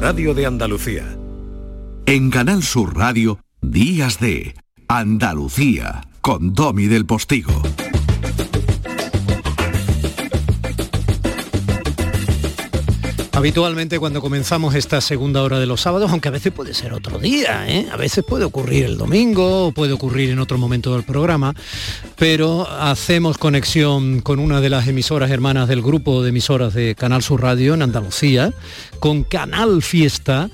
Radio de Andalucía. En Canal Sur Radio, Días de Andalucía, con Domi del Postigo. Habitualmente cuando comenzamos esta segunda hora de los sábados, aunque a veces puede ser otro día, ¿eh? a veces puede ocurrir el domingo o puede ocurrir en otro momento del programa, pero hacemos conexión con una de las emisoras hermanas del grupo de emisoras de Canal Sur Radio en Andalucía, con Canal Fiesta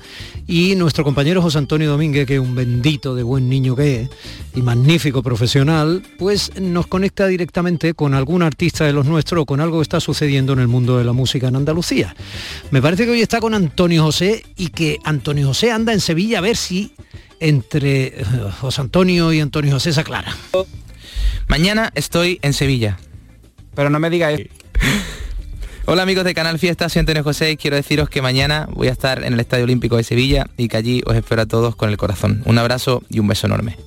y nuestro compañero José Antonio Domínguez, que es un bendito de buen niño que es y magnífico profesional, pues nos conecta directamente con algún artista de los nuestros o con algo que está sucediendo en el mundo de la música en Andalucía. Me parece que hoy está con Antonio José y que Antonio José anda en Sevilla a ver si entre eh, José Antonio y Antonio José se aclara. Mañana estoy en Sevilla. Pero no me digas eso. Hola amigos de Canal Fiesta, soy Antonio José y quiero deciros que mañana voy a estar en el Estadio Olímpico de Sevilla y que allí os espero a todos con el corazón. Un abrazo y un beso enorme.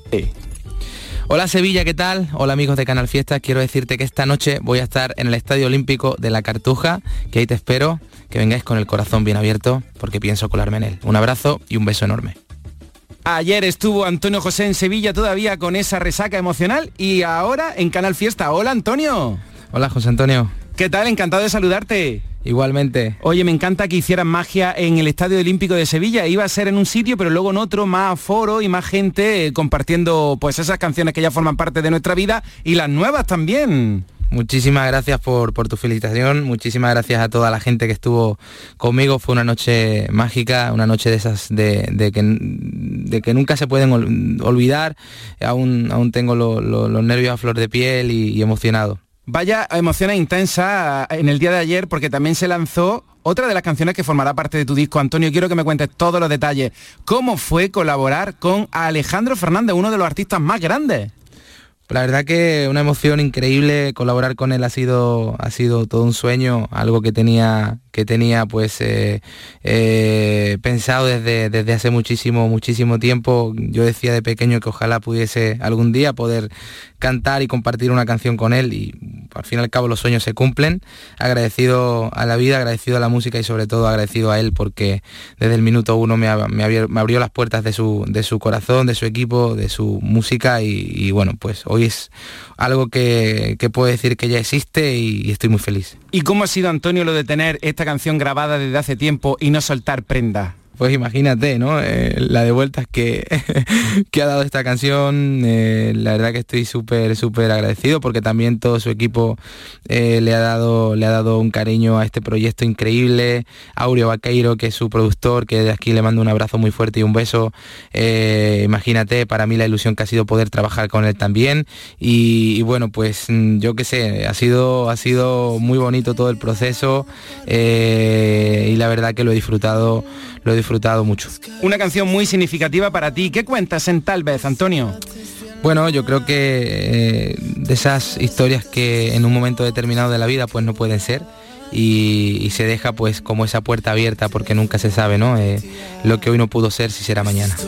Hola Sevilla, ¿qué tal? Hola amigos de Canal Fiesta, quiero decirte que esta noche voy a estar en el Estadio Olímpico de la Cartuja, que ahí te espero, que vengáis con el corazón bien abierto, porque pienso colarme en él. Un abrazo y un beso enorme. Ayer estuvo Antonio José en Sevilla todavía con esa resaca emocional y ahora en Canal Fiesta. Hola Antonio. Hola José Antonio. ¿Qué tal? Encantado de saludarte. Igualmente. Oye, me encanta que hicieran magia en el Estadio Olímpico de Sevilla. Iba a ser en un sitio, pero luego en otro, más foro y más gente eh, compartiendo pues esas canciones que ya forman parte de nuestra vida y las nuevas también. Muchísimas gracias por, por, tu felicitación, muchísimas gracias a toda la gente que estuvo conmigo. Fue una noche mágica, una noche de esas de, que, de que, nunca se pueden olvidar. Aún, aún tengo lo, lo, los nervios a flor de piel y, emocionado. Vaya emoción intensa en el día de ayer porque también se lanzó otra de las canciones que formará parte de tu disco. Antonio, quiero que me cuentes todos los detalles. ¿Cómo fue colaborar con Alejandro Fernández, uno de los artistas más grandes? La verdad que una emoción increíble, colaborar con él ha sido, ha sido todo un sueño, algo que tenía, que tenía pues eh, eh, pensado desde, desde hace muchísimo, muchísimo tiempo. Yo decía de pequeño que ojalá pudiese algún día poder cantar y compartir una canción con él y al fin y al cabo los sueños se cumplen. Agradecido a la vida, agradecido a la música y sobre todo agradecido a él porque desde el minuto uno me, me, abrió, las puertas de su, de su, corazón, de su equipo, de su música y, y bueno, pues hoy es algo que, que, puedo decir que ya existe y, y estoy muy feliz. ¿Y cómo ha sido Antonio lo de tener esta canción grabada desde hace tiempo y no soltar prenda? Pues imagínate, ¿no? Eh, la de vueltas que, que, ha dado esta canción, eh, la verdad que estoy súper, súper agradecido porque también todo su equipo eh, le, ha dado, le ha dado un cariño a este proyecto increíble. Aureo Vaqueiro, que es su productor, que de aquí le mando un abrazo muy fuerte y un beso. imagínate, para mí la ilusión que ha sido poder trabajar con él también. Y, y bueno, pues yo qué sé, ha sido, ha sido muy bonito todo el proceso y la verdad que lo he disfrutado lo he disfrutado mucho. Una canción muy significativa para ti. ¿Qué cuentas en Tal vez, Antonio? Bueno, yo creo que eh, de esas historias que en un momento determinado de la vida pues no pueden ser y, y se deja pues como esa puerta abierta porque nunca se sabe, ¿no? Eh, lo que hoy no pudo ser si será mañana. Se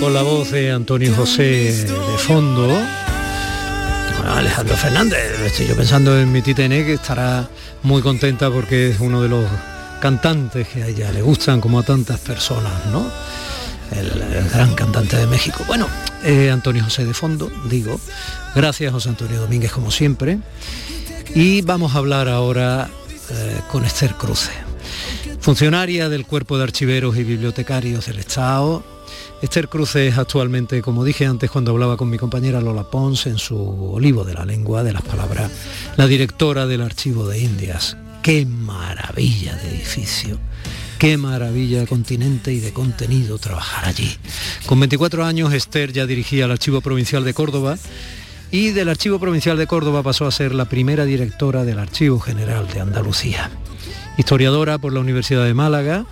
con la voz de Antonio José de fondo. Alejandro Fernández, estoy yo pensando en mi titene que estará muy contenta porque es uno de los cantantes que a ella le gustan como a tantas personas, ¿no? El, el gran cantante de México. Bueno, eh, Antonio José de fondo, digo. Gracias José Antonio Domínguez como siempre. Y vamos a hablar ahora eh, con Esther Cruce, funcionaria del Cuerpo de Archiveros y Bibliotecarios del Estado, Esther Cruz es actualmente, como dije antes cuando hablaba con mi compañera Lola Pons, en su olivo de la lengua, de las palabras, la directora del Archivo de Indias. ¡Qué maravilla de edificio! Qué maravilla de continente y de contenido trabajar allí. Con 24 años, Esther ya dirigía el Archivo Provincial de Córdoba y del Archivo Provincial de Córdoba pasó a ser la primera directora del Archivo General de Andalucía. Historiadora por la Universidad de Málaga,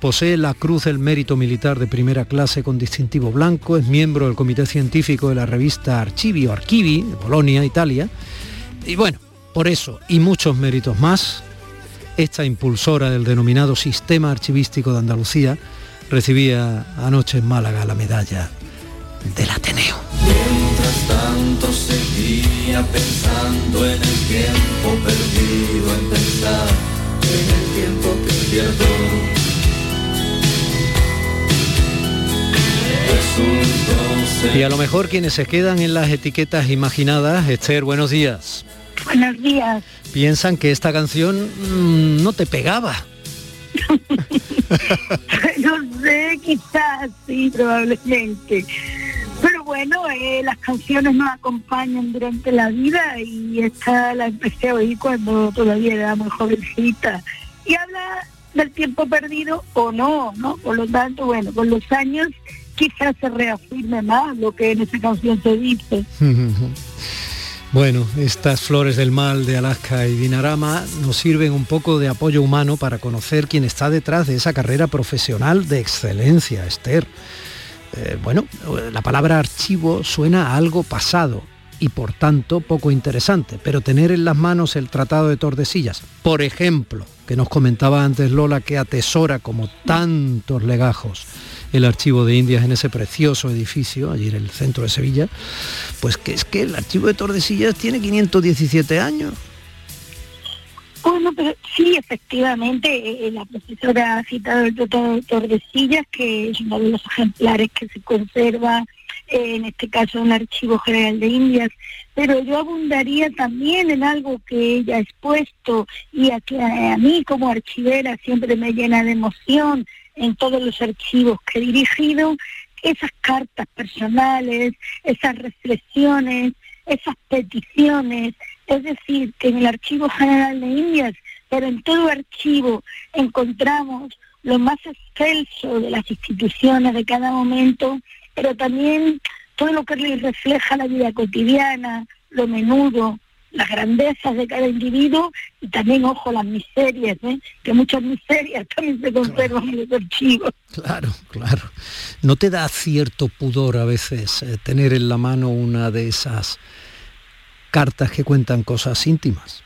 Posee la Cruz del Mérito Militar de primera clase con distintivo blanco, es miembro del Comité Científico de la revista Archivio Archivi de Polonia, Italia. Y bueno, por eso y muchos méritos más, esta impulsora del denominado Sistema Archivístico de Andalucía, recibía anoche en Málaga la medalla del Ateneo. Mientras tanto seguía pensando en el tiempo perdido, Y a lo mejor quienes se quedan en las etiquetas imaginadas, Esther, buenos días. Buenos días. Piensan que esta canción mm, no te pegaba. no sé, quizás sí, probablemente. Pero bueno, eh, las canciones nos acompañan durante la vida y esta la empecé a oír cuando todavía era muy jovencita. Y habla del tiempo perdido o no, ¿no? Por lo tanto, bueno, con los años quizás se reafirme más lo que en esa canción se dice. Bueno, estas flores del mal de Alaska y Dinarama nos sirven un poco de apoyo humano para conocer quién está detrás de esa carrera profesional de excelencia, Esther. Eh, bueno, la palabra archivo suena a algo pasado y por tanto poco interesante, pero tener en las manos el Tratado de Tordesillas, por ejemplo, que nos comentaba antes Lola que atesora como tantos legajos el archivo de Indias en ese precioso edificio, allí en el centro de Sevilla, pues que es que el archivo de Tordesillas tiene 517 años. Bueno, pero sí, efectivamente, eh, la profesora ha citado el de Tordesillas, que es uno de los ejemplares que se conserva, eh, en este caso, en el Archivo General de Indias, pero yo abundaría también en algo que ella ha expuesto y a que a mí como archivera siempre me llena de emoción, en todos los archivos que he dirigido, esas cartas personales, esas reflexiones, esas peticiones, es decir, que en el Archivo General de Indias, pero en todo archivo encontramos lo más excelso de las instituciones de cada momento, pero también todo lo que les refleja la vida cotidiana, lo menudo, las grandezas de cada individuo y también, ojo, las miserias, ¿eh? que muchas miserias también se conservan en los archivos. Claro, claro. ¿No te da cierto pudor a veces eh, tener en la mano una de esas cartas que cuentan cosas íntimas?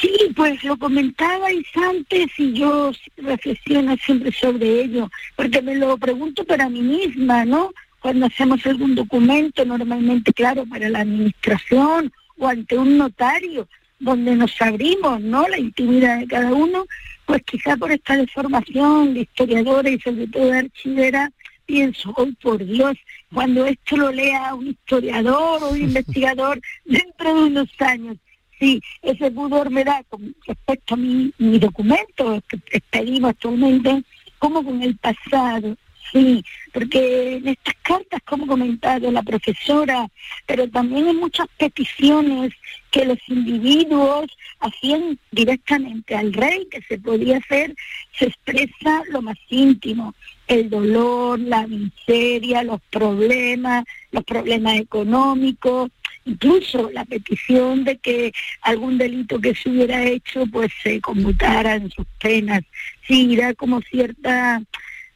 Sí, pues lo comentabais antes y yo reflexiono siempre sobre ello, porque me lo pregunto para mí misma, ¿no? Cuando hacemos algún documento, normalmente, claro, para la administración o ante un notario donde nos abrimos, ¿no? La intimidad de cada uno, pues quizá por esta deformación de historiadora y sobre todo de archivera, pienso, hoy por Dios, cuando esto lo lea un historiador o un investigador dentro de unos años, sí, ese pudor me da con respecto a mi, mi documento que pedimos actualmente, como con el pasado, Sí, porque en estas cartas, como comentado la profesora, pero también en muchas peticiones que los individuos hacían directamente al rey, que se podía hacer, se expresa lo más íntimo, el dolor, la miseria, los problemas, los problemas económicos, incluso la petición de que algún delito que se hubiera hecho pues se conmutara en sus penas. Sí, era como cierta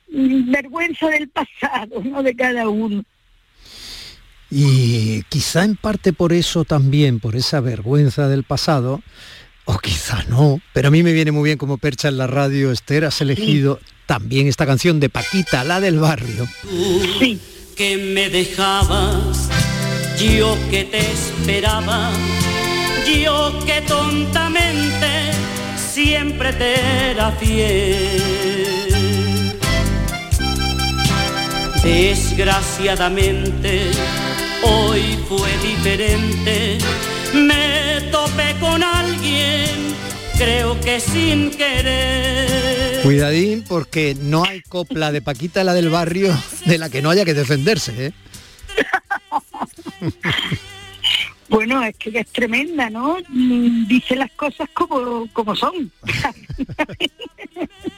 vergüenza del pasado, no de cada uno. Y quizá en parte por eso también, por esa vergüenza del pasado, o quizá no, pero a mí me viene muy bien como percha en la radio, Esther, has elegido también esta canción de Paquita, la del barrio. Sí. Que me dejabas, yo que te esperaba, yo que tontamente siempre te era fiel Desgraciadamente, hoy fue diferente. Me topé con alguien, creo que sin querer. Cuidadín, porque no hay copla de Paquita la del barrio de la que no haya que defenderse, ¿eh? Bueno, es que es tremenda, ¿no? Mm, dice las cosas como, como son.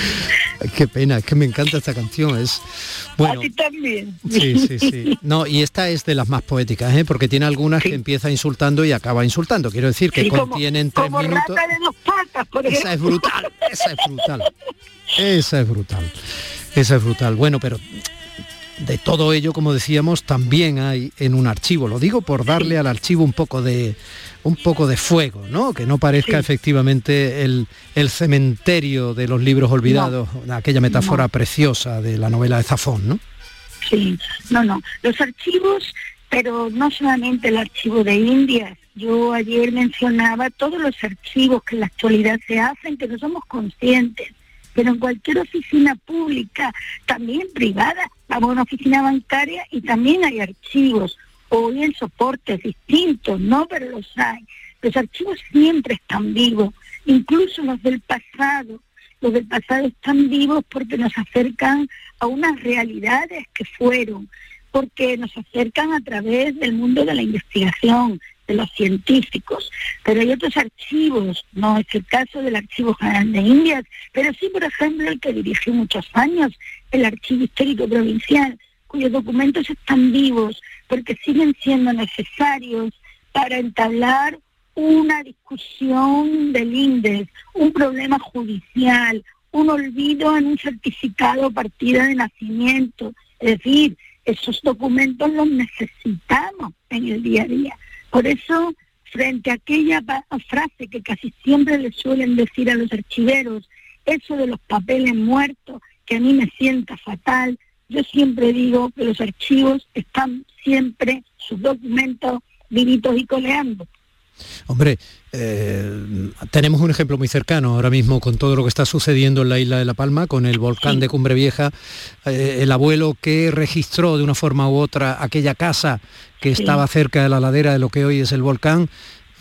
Qué pena, es que me encanta esta canción. Es bueno. A ti también. Sí, sí, sí. No, y esta es de las más poéticas, ¿eh? porque tiene algunas que empieza insultando y acaba insultando. Quiero decir que contienen tres minutos. esa es brutal, esa es brutal. Esa es brutal. Esa es brutal. Bueno, pero de todo ello, como decíamos, también hay en un archivo. Lo digo por darle al archivo un poco de un poco de fuego, ¿no? Que no parezca efectivamente el, el, cementerio de los libros olvidados, aquella metáfora preciosa de la novela de Zafón, ¿no? Sí, no, no. Los archivos, pero no solamente el archivo de Indias. Yo ayer mencionaba todos los archivos que en la actualidad se hacen, que no somos conscientes pero en cualquier oficina pública, también privada, vamos a una oficina bancaria y también hay archivos, hoy en soportes distintos, ¿no? Pero los hay. Los archivos siempre están vivos, incluso los del pasado. Los del pasado están vivos porque nos acercan a unas realidades que fueron, porque nos acercan a través del mundo de la investigación, de los científicos, pero hay otros archivos, no es el caso del Archivo General de Indias, pero sí, por ejemplo, el que dirigió muchos años, el Archivo Histórico Provincial, cuyos documentos están vivos porque siguen siendo necesarios para entablar una discusión del INDES, un problema judicial, un olvido en un certificado partida de nacimiento. Es decir, esos documentos los necesitamos en el día a día. Por eso, frente a aquella frase que casi siempre le suelen decir a los archiveros, eso de los papeles muertos, que a mí me sienta fatal, yo siempre digo que los archivos están siempre, sus documentos, vivitos y coleando. Hombre, eh, tenemos un ejemplo muy cercano ahora mismo con todo lo que está sucediendo en la isla de La Palma, con el volcán de Cumbre Vieja, eh, el abuelo que registró de una forma u otra aquella casa que estaba cerca de la ladera de lo que hoy es el volcán,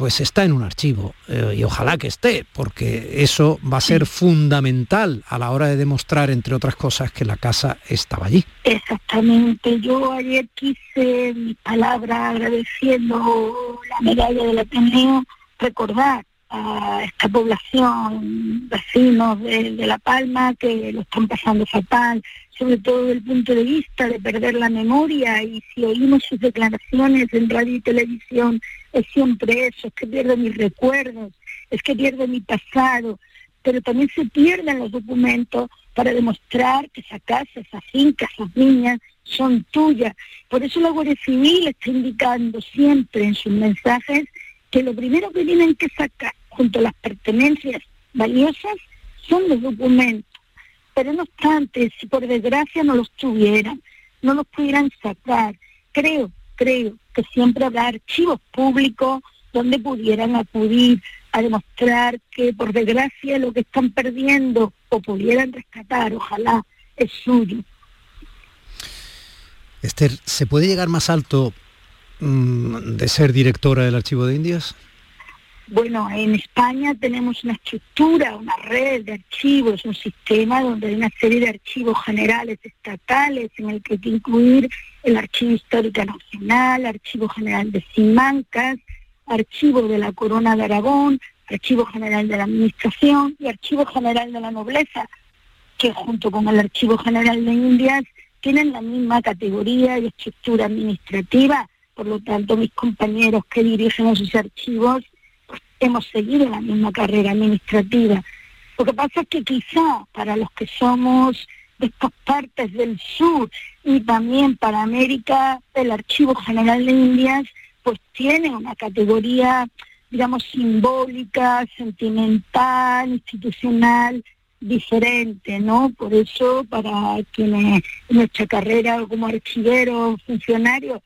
pues está en un archivo eh, y ojalá que esté, porque eso va a ser fundamental a la hora de demostrar, entre otras cosas, que la casa estaba allí. Exactamente. Yo ayer quise mi palabra agradeciendo la medalla del Ateneo, recordar a esta población, vecinos de, de La Palma, que lo están pasando fatal, sobre todo desde el punto de vista de perder la memoria y si oímos sus declaraciones en radio y televisión, es siempre eso, es que pierdo mis recuerdos, es que pierdo mi pasado, pero también se pierden los documentos para demostrar que esa casa, esa finca, esas niñas son tuyas. Por eso la Guardia Civil está indicando siempre en sus mensajes que lo primero que tienen que sacar junto a las pertenencias valiosas son los documentos pero no obstante, si por desgracia no los tuvieran, no los pudieran sacar, creo, creo que siempre habrá archivos públicos donde pudieran acudir a demostrar que por desgracia lo que están perdiendo o pudieran rescatar, ojalá, es suyo. Esther, ¿se puede llegar más alto mm, de ser directora del Archivo de Indias? Bueno, en España tenemos una estructura, una red de archivos, un sistema donde hay una serie de archivos generales estatales en el que hay que incluir el Archivo Histórico Nacional, Archivo General de Simancas, Archivo de la Corona de Aragón, Archivo General de la Administración y Archivo General de la Nobleza, que junto con el Archivo General de Indias tienen la misma categoría y estructura administrativa. Por lo tanto, mis compañeros que dirigen esos archivos hemos seguido la misma carrera administrativa. Lo que pasa es que quizá para los que somos de estas partes del sur y también para América, el Archivo General de Indias pues tiene una categoría, digamos, simbólica, sentimental, institucional, diferente, ¿no? Por eso, para quienes en nuestra carrera como archiveros, funcionarios,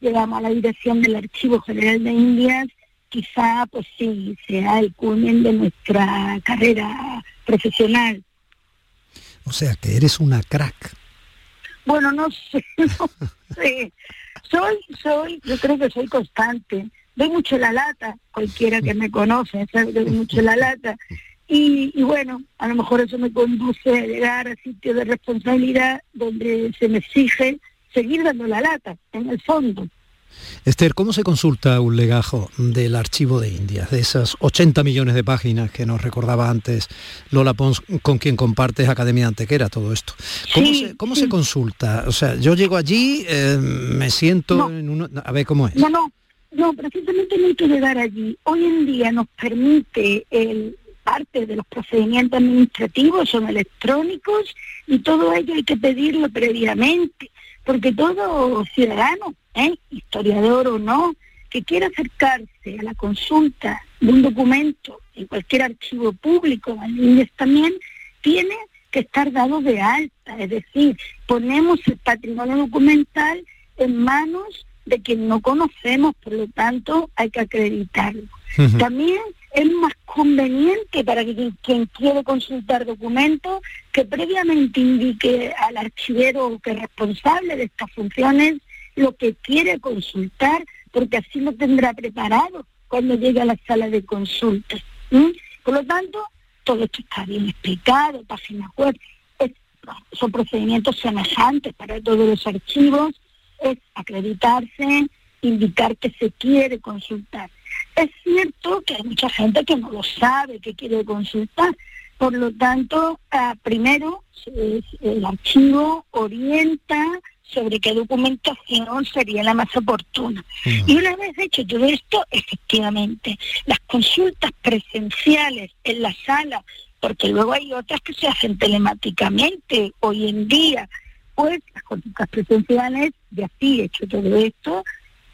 llegamos a la dirección del Archivo General de Indias, quizá pues sí sea el culmen de nuestra carrera profesional. O sea que eres una crack. Bueno, no sé, no sé. Soy, soy, yo creo que soy constante. Doy mucho la lata, cualquiera que me conoce sabe que doy mucho la lata. Y, y, bueno, a lo mejor eso me conduce a llegar a sitios de responsabilidad donde se me exige seguir dando la lata, en el fondo. Esther, ¿cómo se consulta un legajo del archivo de Indias, de esas 80 millones de páginas que nos recordaba antes Lola Pons, con quien compartes Academia Antequera, todo esto? ¿Cómo, se, consulta? O sea, yo llego allí, eh, me siento en uno... A ver, ¿cómo es? No, no, no, precisamente no hay que llegar allí. Hoy en día nos permite el parte de los procedimientos administrativos son electrónicos y todo ello hay que pedirlo previamente porque todo ciudadano, ¿eh? historiador o no, que quiera acercarse a la consulta de un documento en cualquier archivo público, en también, tiene que estar dado de alta, es decir, ponemos el patrimonio documental en manos de quien no conocemos, por lo tanto hay que acreditarlo. También es más conveniente para que quien quiere consultar documentos que previamente indique al archivero que es responsable de estas funciones lo que quiere consultar, porque así lo tendrá preparado cuando llegue a la sala de consultas. Por lo tanto, todo esto está bien explicado, páginas web, son procedimientos semejantes para todos los archivos, es acreditarse, indicar que se quiere consultar. Es cierto que hay mucha gente que no lo sabe, que quiere consultar. Por lo tanto, ah, primero el archivo orienta sobre qué documentación sería la más oportuna. Y una vez hecho todo esto, efectivamente, las consultas presenciales en la sala, porque luego hay otras que se hacen telemáticamente hoy en día, pues las consultas presenciales, de así hecho todo esto,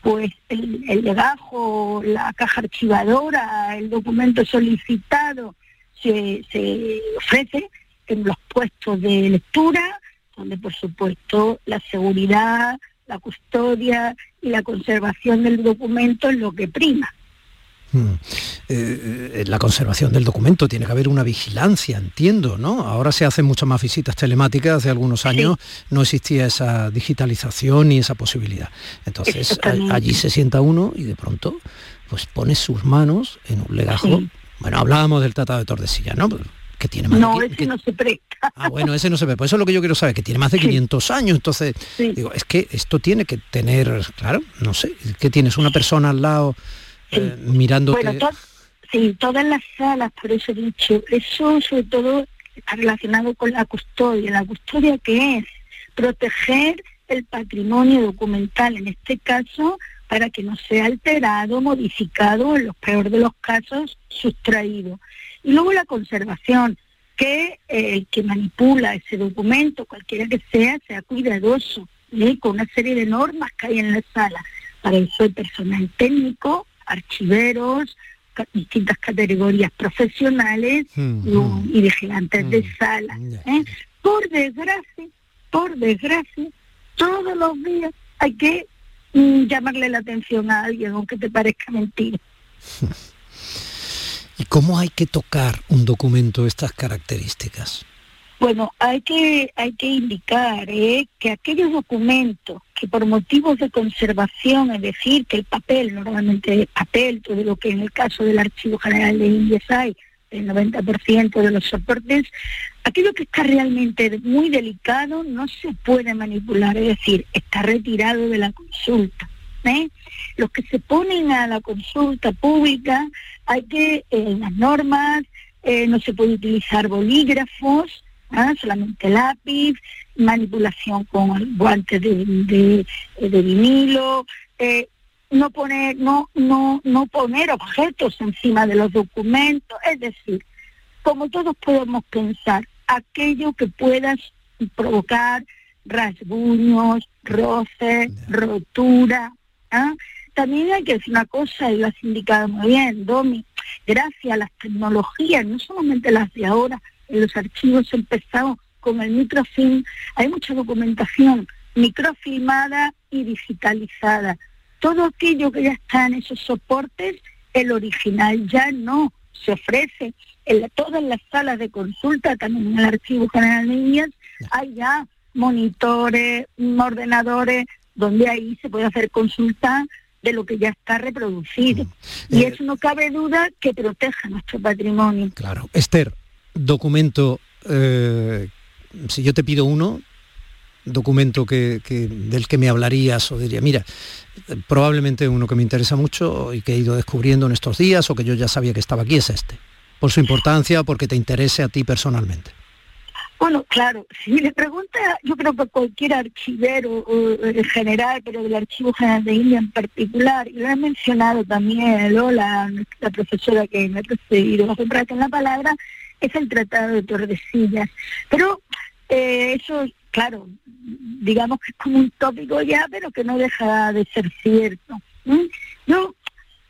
pues el, el legajo, la caja archivadora, el documento solicitado se, se ofrece en los puestos de lectura, donde por supuesto la seguridad, la custodia y la conservación del documento es lo que prima. Hmm. Eh, eh, la conservación del documento, tiene que haber una vigilancia, entiendo, ¿no? Ahora se hacen muchas más visitas telemáticas, hace algunos años no existía esa digitalización ni esa posibilidad. Entonces allí se sienta uno y de pronto pues pone sus manos en un legajo. Bueno, hablábamos del Tratado de Tordesillas, ¿no? Que tiene más no, ese no se presta. Ah, bueno, ese no se ve. Pues eso es lo que yo quiero saber, que tiene más de 500 años. Entonces, digo, es que esto tiene que tener, claro, no sé, que tienes una persona al lado eh, mirándote... Bueno, sí, todas las salas, por eso he dicho, eso sobre todo relacionado con la custodia. ¿La custodia qué es? Proteger el patrimonio documental, en este caso, para que no sea alterado, modificado, en los peores de los casos, sustraído. Y luego la conservación, que eh, el que manipula ese documento, cualquiera que sea, sea cuidadoso, ¿eh? con una serie de normas que hay en la sala. Para eso el personal técnico, archiveros, distintas categorías profesionales hmm, hmm. y, vigilantes de hmm. sala. ¿eh? Por desgracia, por desgracia, todos los días hay que mm, llamarle la atención a alguien, aunque te parezca mentira. ¿Y cómo hay que tocar un documento de estas características? Bueno, hay que, hay que indicar ¿eh? que aquellos documentos que por motivos de conservación, es decir, que el papel, normalmente es papel, todo lo que en el caso del Archivo General de Indias hay, el 90% de los soportes, aquello que está realmente muy delicado no se puede manipular, es decir, está retirado de la consulta. ¿eh? Los que se ponen a la consulta pública, hay que, eh, en las normas, eh, no se puede utilizar bolígrafos, ¿ah? solamente lápiz, manipulación con guantes de, de, vinilo, eh, no poner, no, no, no poner objetos encima de los documentos, es decir, como todos podemos pensar, aquello que pueda provocar rasguños, roces, rotura. ¿ah? También hay que decir una cosa, y lo has indicado muy bien, Domi, gracias a las tecnologías, no solamente las de ahora, los archivos empezados con el microfilm, hay mucha documentación microfilmada y digitalizada. Todo aquello que ya está en esos soportes, el original ya no se ofrece. En todas las salas de consulta, también en el Archivo General de Niñas, hay ya monitores, ordenadores, donde ahí se puede hacer consulta de lo que ya está reproducido. Y eh, eso no cabe duda que proteja nuestro patrimonio. Claro. Esther, documento, eh, si yo te pido uno, documento que, del que me hablarías o diría, mira, probablemente uno que me interesa mucho y que he ido descubriendo en estos días o que yo ya sabía que estaba aquí es este, por su importancia, porque te interese a ti personalmente. Bueno, claro, si le pregunta, yo creo que cualquier archivero en general, pero del Archivo General de India en particular, y lo he mencionado también Lola, la profesora que me ha precedido, a en la palabra, es el Tratado de Tordesillas. Pero eh, eso claro, digamos que es como un tópico ya, pero que no deja de ser cierto.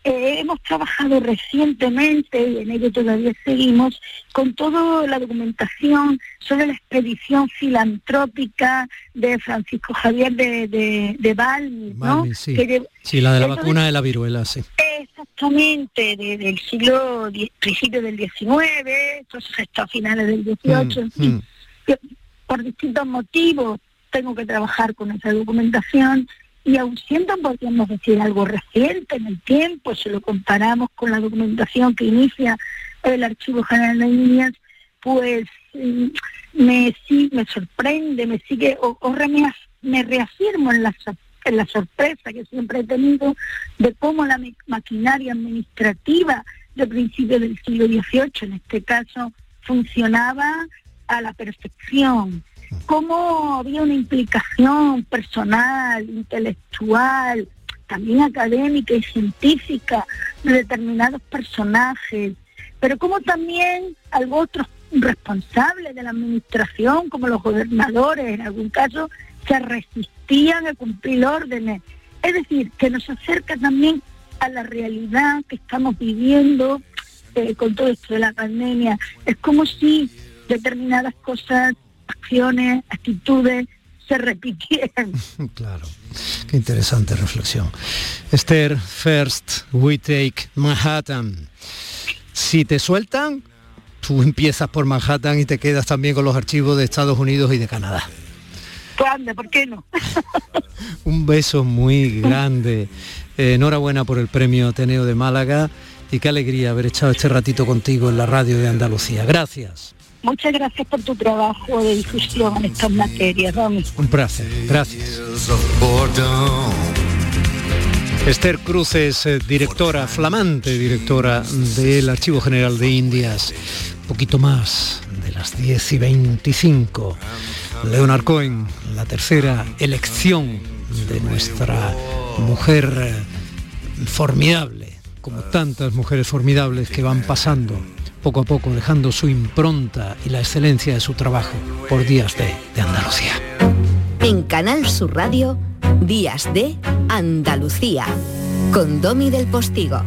Eh, hemos trabajado recientemente, y en ello todavía seguimos, con toda la documentación sobre la expedición filantrópica de Francisco Javier de, de, de ¿no? sí. la de la vacuna de la viruela, sí. Exactamente, del siglo, principio del XIX, hasta a finales del XVIII, mm, mm. por distintos motivos tengo que trabajar con esa documentación y aun siendo, podríamos decir, algo reciente en el tiempo, si lo comparamos con la documentación que inicia el Archivo General de Indias, pues mm, me, sí, me sorprende, me sigue, o, me, reafirmo en la, en la sorpresa que siempre he tenido de cómo la maquinaria administrativa de principios del siglo XVIII, en este caso, funcionaba a la perfección cómo había una implicación personal, intelectual, también académica y científica de determinados personajes, pero como también otros responsables de la administración, como los gobernadores, en algún caso, se resistían a cumplir órdenes. Es decir, que nos acerca también a la realidad que estamos viviendo eh, con todo esto de la pandemia. Es como si determinadas cosas acciones, actitudes se repitieran. Claro, qué interesante reflexión. Esther, first we take Manhattan. Si te sueltan, tú empiezas por Manhattan y te quedas también con los archivos de Estados Unidos y de Canadá. ¿Cuándo? ¿Por qué no? Un beso muy grande. Eh, enhorabuena por el premio Ateneo de Málaga y qué alegría haber echado este ratito contigo en la radio de Andalucía. Gracias. Muchas gracias por tu trabajo de difusión en estas materias, Romy. Un placer, gracias. Esther Cruz es eh, directora, flamante directora del Archivo General de Indias. Un poquito más de las 10 y 25. Leonard Cohen, la tercera elección de nuestra mujer formidable, como tantas mujeres formidables que van pasando poco a poco dejando su impronta y la excelencia de su trabajo por Días de, de Andalucía. En Canal Sur Radio, Días de Andalucía, con Domi del Postigo.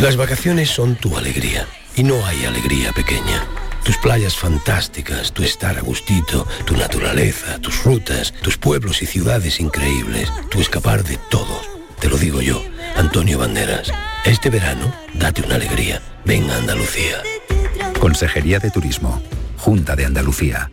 Las vacaciones son tu alegría y no hay alegría pequeña. Tus playas fantásticas, tu estar a gustito, tu naturaleza, tus rutas, tus pueblos y ciudades increíbles, tu escapar de todo. Te lo digo yo, Antonio Banderas. Este verano, date una alegría. Ven a Andalucía. Consejería de Turismo. Junta de Andalucía.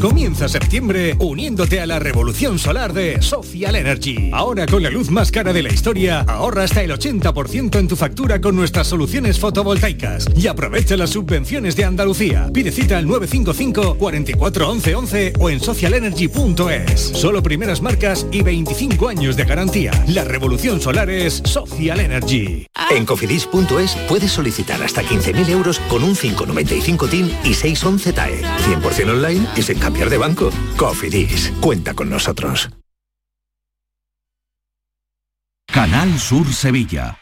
Comienza septiembre uniéndote a la revolución solar de Social Energy. Ahora con la luz más cara de la historia, ahorra hasta el 80% en tu factura con nuestras soluciones fotovoltaicas y aprovecha las subvenciones de Andalucía. Pide cita al 955 44 11 11 o en socialenergy.es. Solo primeras marcas y 25 años de garantía. La revolución solar es Social Energy. En cofidis.es puedes solicitar hasta 15.000 euros con un 595 TIN y 611 TAE. 100% online y sin cambiar de banco. Cofidis, cuenta con nosotros. Canal Sur Sevilla.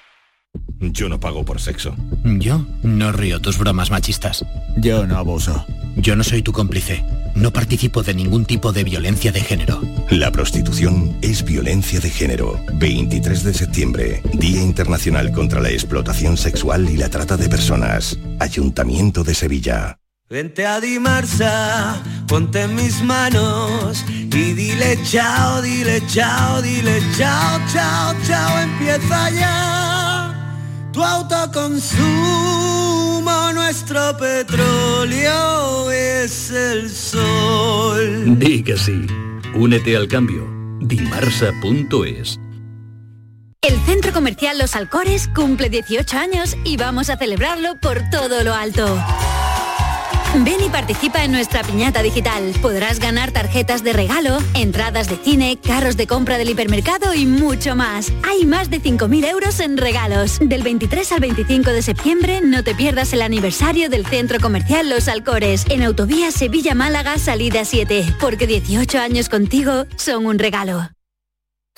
Yo no pago por sexo. Yo no río tus bromas machistas. Yo no abuso. Yo no soy tu cómplice. No participo de ningún tipo de violencia de género. La prostitución es violencia de género. 23 de septiembre, Día Internacional contra la Explotación Sexual y la Trata de Personas. Ayuntamiento de Sevilla. Vente a Dimarsa, ponte en mis manos y dile chao, dile chao, dile chao, chao, chao, empieza ya. Tu autoconsumo, nuestro petróleo es el sol. Di que sí, únete al cambio. Dimarsa.es el Centro Comercial Los Alcores cumple 18 años y vamos a celebrarlo por todo lo alto. Ven y participa en nuestra piñata digital. Podrás ganar tarjetas de regalo, entradas de cine, carros de compra del hipermercado y mucho más. Hay más de 5.000 euros en regalos. Del 23 al 25 de septiembre no te pierdas el aniversario del Centro Comercial Los Alcores en Autovía Sevilla-Málaga, salida 7. Porque 18 años contigo son un regalo.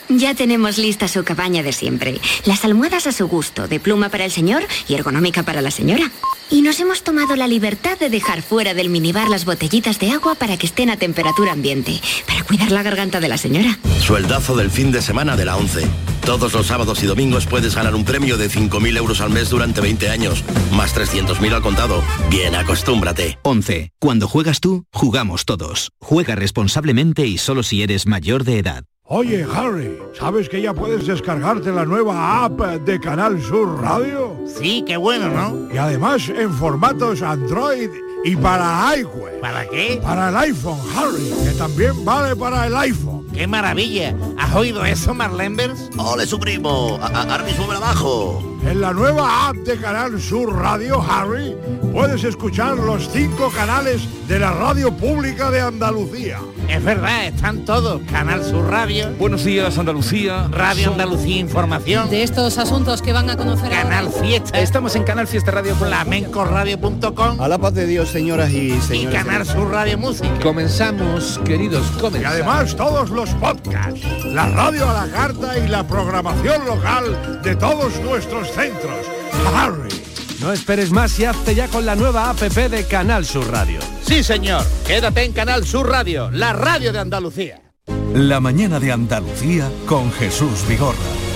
Ya tenemos lista su cabaña de siempre. Las almohadas a su gusto, de pluma para el señor y ergonómica para la señora. Y nos hemos tomado la libertad de dejar fuera del minibar las botellitas de agua para que estén a temperatura ambiente, para cuidar la garganta de la señora. Sueldazo del fin de semana de la 11. Todos los sábados y domingos puedes ganar un premio de 5.000 euros al mes durante 20 años, más 300.000 al contado. Bien, acostúmbrate. 11. Cuando juegas tú, jugamos todos. Juega responsablemente y solo si eres mayor de edad. Oye, Harry, ¿sabes que ya puedes descargarte la nueva app de Canal Sur Radio? Sí, qué bueno, ¿no? Y además en formatos Android y para iWeb. ¿Para qué? Para el iPhone, Harry, que también vale para el iPhone. ¡Qué maravilla! ¿Has oído eso, Marlenbers? ¡Ole, su primo! A- a- Ahora mismo me la bajo. En la nueva app de Canal Sur Radio, Harry, puedes escuchar los cinco canales de la radio pública de Andalucía. Es verdad, están todos. Canal Sur Radio. Buenos días, Andalucía. Radio Andalucía Información. De estos asuntos que van a conocer Canal Fiesta. Estamos en Canal Fiesta Radio. Flamencoradio.com A la paz de Dios, señoras y y señores. Canal Sur Radio Música. Comenzamos, queridos, Y comenzamos. además todos los podcasts, la radio a la carta y la programación local de todos nuestros centros. Harry. No esperes más y hazte ya con la nueva APP de Canal Sur Radio. Sí, señor. Quédate en Canal Sur Radio, la radio de Andalucía. La mañana de Andalucía con Jesús Vigorra.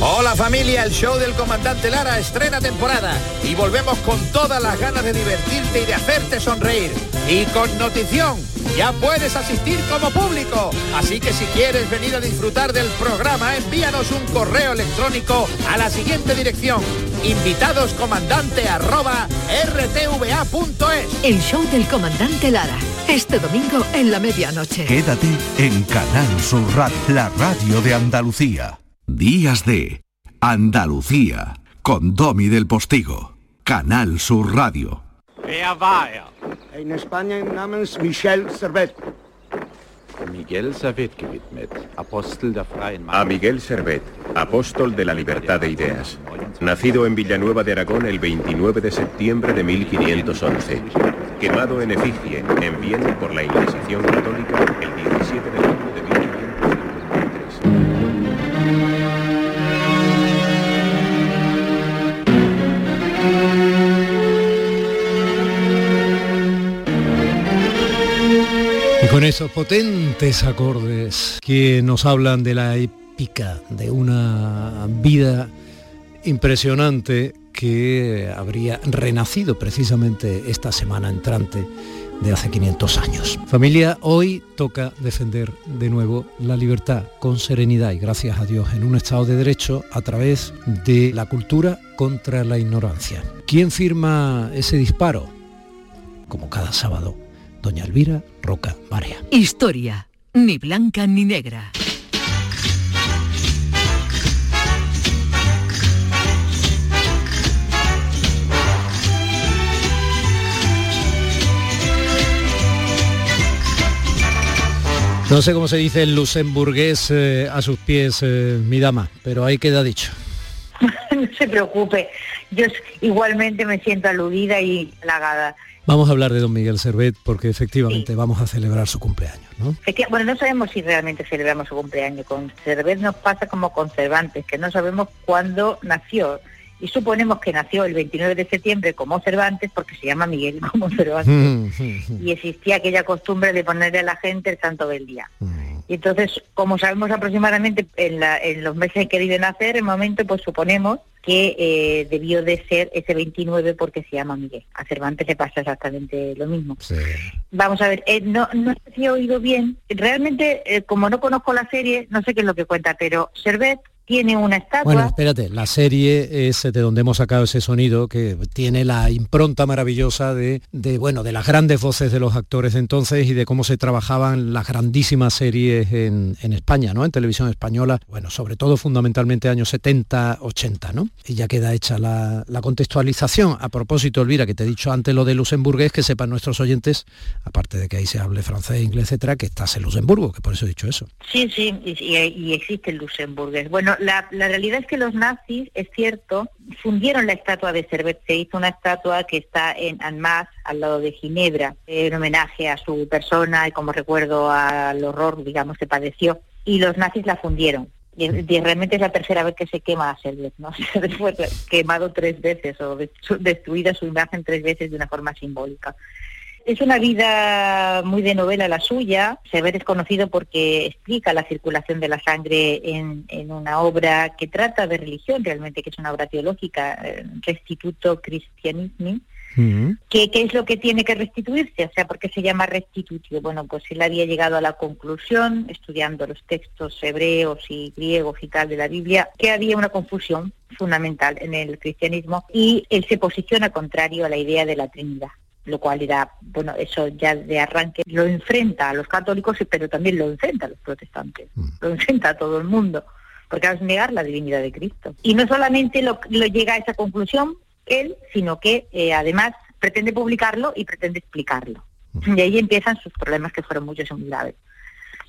Hola familia, el show del comandante Lara estrena temporada y volvemos con todas las ganas de divertirte y de hacerte sonreír. Y con notición, ya puedes asistir como público. Así que si quieres venir a disfrutar del programa, envíanos un correo electrónico a la siguiente dirección. Invitadoscomandante arroba rtva.es. El show del comandante Lara. Este domingo en la medianoche. Quédate en Canal Sur Radio, la radio de Andalucía. Días de Andalucía con Domi del Postigo. Canal Sur Radio. En España namens Michel Servet. Miguel Servet gewidmet, Apostel der Freien A Miguel Servet, apóstol de la libertad de ideas, nacido en Villanueva de Aragón el 29 de septiembre de 1511, quemado en efigie en Viena por la Inquisición católica el 17 de con esos potentes acordes que nos hablan de la épica, de una vida impresionante que habría renacido precisamente esta semana entrante de hace 500 años. Familia, hoy toca defender de nuevo la libertad con serenidad y gracias a Dios en un Estado de Derecho a través de la cultura contra la ignorancia. ¿Quién firma ese disparo? Como cada sábado, doña Elvira Roca Marea. Historia. Ni blanca ni negra. No sé cómo se dice el luxemburgués eh, a sus pies, eh, mi dama, pero ahí queda dicho. no se preocupe, yo igualmente me siento aludida y halagada. Vamos a hablar de don Miguel Servet porque efectivamente vamos a celebrar su cumpleaños, ¿no? Bueno, no sabemos si realmente celebramos su cumpleaños. Con Cervet nos pasa como con Cervantes, que no sabemos cuándo nació. Y suponemos que nació el 29 de septiembre como Cervantes porque se llama Miguel como Cervantes. y existía aquella costumbre de ponerle a la gente el santo del día. Y entonces, como sabemos aproximadamente en, la- en los meses que debe nacer, el momento, pues suponemos que eh, debió de ser ese 29 porque se llama Miguel. A Cervantes le pasa exactamente lo mismo. Vamos a ver, eh, no, no sé si he oído bien. Realmente, eh, como no conozco la serie, no sé qué es lo que cuenta, pero Servet tiene una estatua. Bueno, espérate, la serie es de donde hemos sacado ese sonido que tiene la impronta maravillosa de, de, bueno, de las grandes voces de los actores de entonces y de cómo se trabajaban las grandísimas series en, en España, ¿no? En televisión española, bueno, sobre todo fundamentalmente años 70, 80, ¿no? Y ya queda hecha la, la contextualización. A propósito, Elvira, que te he dicho antes lo de luxemburgués, que sepan nuestros oyentes, aparte de que ahí se hable francés, inglés, etcétera, que estás en Luxemburgo, que por eso he dicho eso. Sí, sí, y, y- y existe el luxemburgués. Bueno, la, la realidad es que los nazis, es cierto, fundieron la estatua de Servet. Se hizo una estatua que está en Annemasse, al lado de Ginebra, en homenaje a su persona y como recuerdo al horror, digamos, que padeció. Y los nazis la fundieron. Y, realmente es la tercera vez que se quema a Servet, ¿no? Servet fue quemado tres veces o destruida su imagen tres veces de una forma simbólica. Es una vida muy de novela la suya. Sever es conocido porque explica la circulación de la sangre en, en una obra que trata de religión realmente, que es una obra teológica, eh, Restituto Christianismi. ¿Qué, ¿Qué es lo que tiene que restituirse? O sea, ¿por qué se llama restitutio? Bueno, pues él había llegado a la conclusión, estudiando los textos hebreos y griegos y tal de la Biblia, que había una confusión fundamental en el cristianismo y él se posiciona contrario a la idea de la Trinidad lo cual era, bueno, eso ya de arranque lo enfrenta a los católicos, pero también lo enfrenta a los protestantes, lo enfrenta a todo el mundo, porque es negar la divinidad de Cristo. Y no solamente lo, lo llega a esa conclusión él, sino que eh, además pretende publicarlo y pretende explicarlo. Y ahí empiezan sus problemas que fueron muchos y muy graves.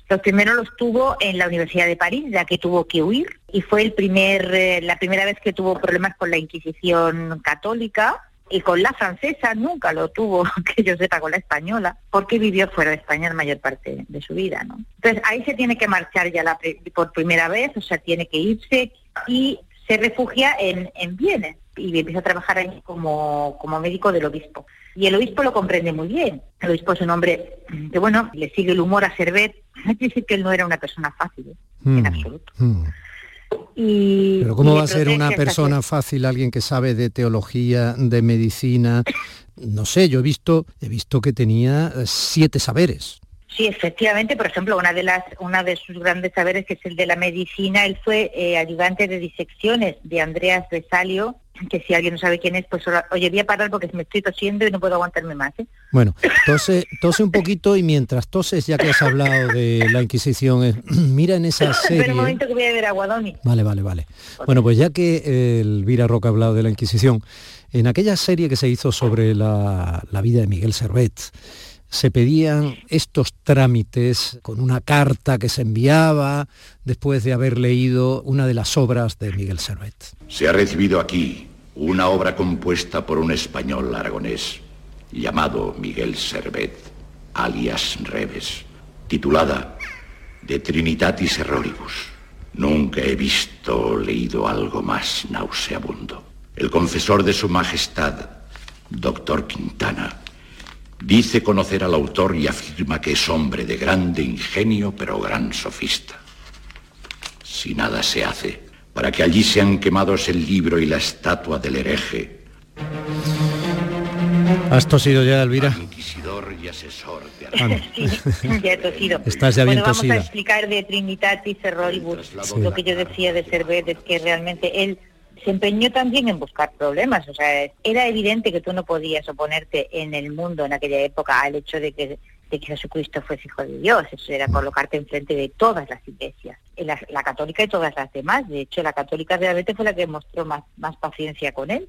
Los primeros los tuvo en la Universidad de París, ya que tuvo que huir, y fue el primer, eh, la primera vez que tuvo problemas con la Inquisición católica, y con la francesa nunca lo tuvo, que yo sepa, con la española, porque vivió fuera de España la mayor parte de su vida, ¿no? Entonces ahí se tiene que marchar ya la por primera vez, o sea, tiene que irse y se refugia en, en Viena y empieza a trabajar ahí como, como médico del obispo. Y el obispo lo comprende muy bien. El obispo es un hombre que, bueno, le sigue el humor a Servet. Hay que decir que él no era una persona fácil, ¿eh? en absoluto. Y, Pero ¿cómo y va a ser una persona fácil, alguien que sabe de teología, de medicina? No sé, yo he visto, he visto que tenía siete saberes. Sí, efectivamente, por ejemplo, una de las, una de sus grandes saberes, que es el de la medicina, él fue eh, ayudante de disecciones de Andreas Vesalio, que si alguien no sabe quién es, pues oye, voy a parar porque me estoy tosiendo y no puedo aguantarme más. ¿eh? Bueno, tose, tose un poquito y mientras toses, ya que has hablado de la Inquisición, eh, mira en esa serie... un momento que voy a beber agua, Domi. Vale, vale, vale. Bueno, pues ya que Elvira Roca ha hablado de la Inquisición, en aquella serie que se hizo sobre la, la vida de Miguel Servet, se pedían estos trámites con una carta que se enviaba después de haber leído una de las obras de Miguel Servet. Se ha recibido aquí una obra compuesta por un español aragonés llamado Miguel Servet, alias Reves, titulada De Trinitatis Erroribus. Nunca he visto o leído algo más nauseabundo. El confesor de su majestad, doctor Quintana, dice conocer al autor y afirma que es hombre de grande ingenio pero gran sofista. Si nada se hace para que allí sean quemados el libro y la estatua del hereje, ¿Has tosido ya, Elvira? inquisidor y asesor de. Sí, ya he tosido. Estás ya bien bueno, vamos tosida. a explicar de Trinitatis Erroribus. Sí. Lo que yo decía de Servet es que realmente él se empeñó también en buscar problemas. O sea, era evidente que tú no podías oponerte en el mundo en aquella época al hecho de que, Jesucristo fuese hijo de Dios. Eso era colocarte enfrente de todas las iglesias. La, la católica y todas las demás. De hecho, la católica realmente fue la que mostró más, más paciencia con él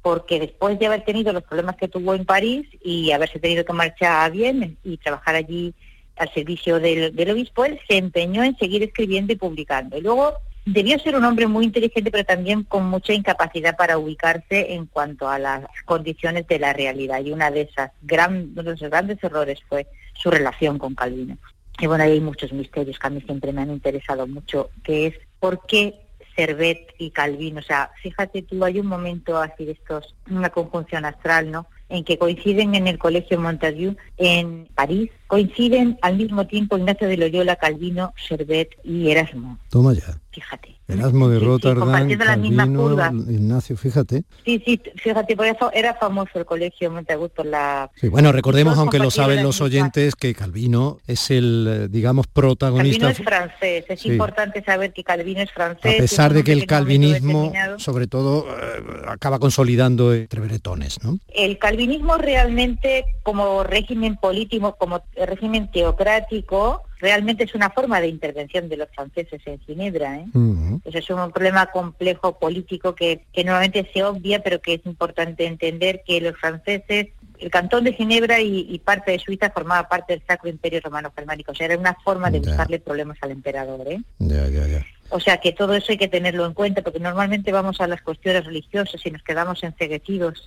porque después de haber tenido los problemas que tuvo en París y haberse tenido que marchar a Viena y trabajar allí al servicio del, del obispo, él se empeñó en seguir escribiendo y publicando. Y luego debió ser un hombre muy inteligente, pero también con mucha incapacidad para ubicarse en cuanto a las condiciones de la realidad. Y una de esas gran, uno de esos grandes errores fue su relación con Calvino. Y bueno, ahí hay muchos misterios que a mí siempre me han interesado mucho, que es por qué Servet y Calvino. O sea, fíjate tú, hay un momento así de estos, una conjunción astral, ¿no? En que coinciden en el Colegio Montaigu en París, coinciden al mismo tiempo Ignacio de Loyola, Calvino, Servet y Erasmo. Toma ya. Fíjate. Erasmo de Rotterdam, Calvino. Ignacio, fíjate. Sí, sí, fíjate, por eso era famoso el colegio Monteagut por la... Sí, bueno, recordemos, aunque lo saben los oyentes, que Calvino es el, eh, digamos, protagonista. Calvino es francés, es Sí. importante saber que Calvino es A francés. pesar es un de que el calvinismo, sobre todo, eh, acaba consolidando entre bretones, ¿no? El calvinismo realmente como régimen político, como régimen teocrático, realmente es una forma de intervención de los franceses en Ginebra. ¿eh? Ujú. Eso es un problema complejo político que, que normalmente se obvia, pero que es importante entender que los franceses, el cantón de Ginebra y, y parte de Suiza formaba parte del Sacro Imperio Romano Germánico. O sea, era una forma de buscarle problemas al emperador. ¿eh? Ya, ya. O sea que todo eso hay que tenerlo en cuenta, porque normalmente vamos a las cuestiones religiosas y nos quedamos enceguecidos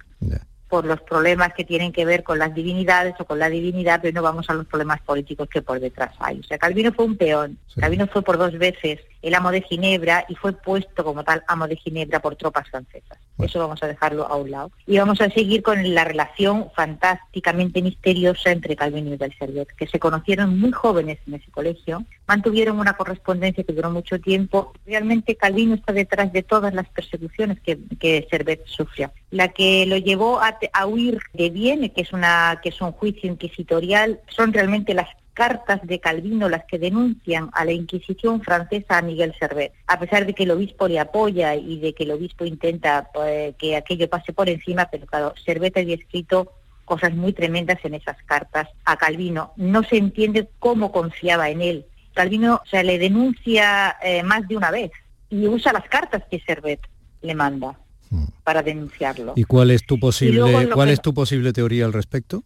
por los problemas que tienen que ver con las divinidades o con la divinidad, pero no vamos a los problemas políticos que por detrás hay. O sea, Calvino fue un peón. Calvino fue por dos veces el amo de Ginebra y fue puesto como tal amo de Ginebra por tropas francesas. Eso vamos a dejarlo a un lado. Y vamos a seguir con la relación fantásticamente misteriosa entre Calvino y Del Servet, que se conocieron muy jóvenes en ese colegio, mantuvieron una correspondencia que duró mucho tiempo. Realmente Calvino está detrás de todas las persecuciones que, que Servet sufrió. La que lo llevó a, a huir de Vienne, que es, una, que es un juicio inquisitorial, son realmente las cartas de Calvino las que denuncian a la Inquisición francesa a Miguel Servet. A pesar de que el obispo le apoya y de que el obispo intenta pues, que aquello pase por encima, pero claro, Servet había escrito cosas muy tremendas en esas cartas a Calvino. No se entiende cómo confiaba en él. Calvino se le denuncia eh, más de una vez y usa las cartas que Servet le manda para denunciarlo. ¿Y cuál es tu posible, cuál que- es tu posible teoría al respecto?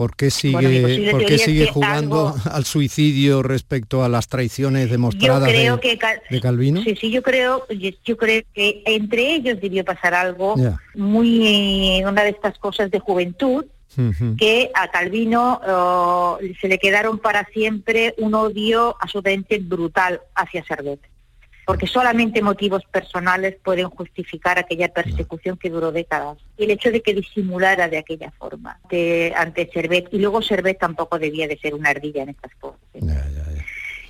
¿Por qué sigue, Bueno, por qué sigue jugando algo- al suicidio respecto a las traiciones Yo demostradas creo de, que Cal- de Calvino? Sí, sí, yo creo, yo yo creo que entre ellos debió pasar algo muy, eh, una de estas cosas de juventud, que a Calvino eh, se le quedaron para siempre un odio absolutamente brutal hacia Servet. Porque solamente motivos personales pueden justificar aquella persecución que duró décadas. Y el hecho de que disimulara de aquella forma de- ante Servet. Y luego Servet tampoco debía de ser una ardilla en estas cosas.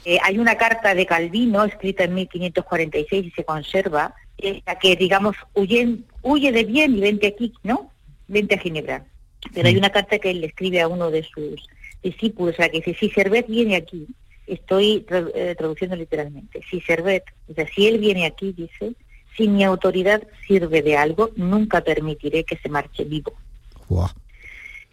Eh, hay una carta de Calvino escrita en 1546 y se conserva, en la que, digamos, huyen, huye de bien y vente aquí, ¿no? Vente a Ginebra. Pero hay una carta que él le escribe a uno de sus discípulos, la que dice, si Servet viene aquí, estoy eh, traduciendo literalmente, si Servet, o sea, si él viene aquí, dice, si mi autoridad sirve de algo, nunca permitiré que se marche vivo.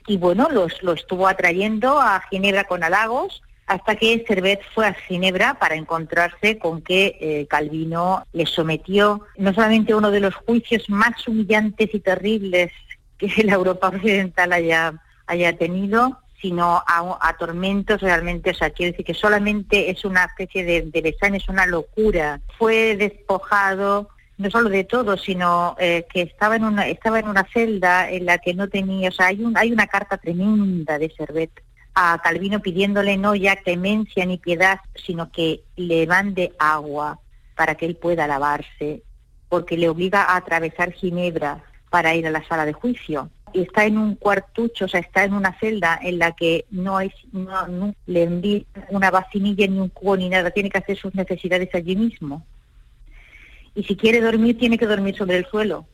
Y bueno, los, lo estuvo atrayendo a Ginebra con halagos, hasta que Servet fue a Ginebra para encontrarse con que eh, Calvino le sometió no solamente uno de los juicios más humillantes y terribles que la Europa occidental haya, haya tenido, sino a, a tormentos realmente, o sea, quiero decir que solamente es una especie de, de es una locura. Fue despojado no solo de todo, sino eh, que estaba en una estaba en una celda en la que no tenía, o sea, hay un hay una carta tremenda de Servet a Calvino pidiéndole no ya clemencia ni piedad, sino que le mande agua para que él pueda lavarse, porque le obliga a atravesar Ginebra para ir a la sala de juicio. Y está en un cuartucho, o sea, está en una celda en la que no, hay, no, le envían una vacinilla ni un cubo ni nada, tiene que hacer sus necesidades allí mismo. Y si quiere dormir, tiene que dormir sobre el suelo.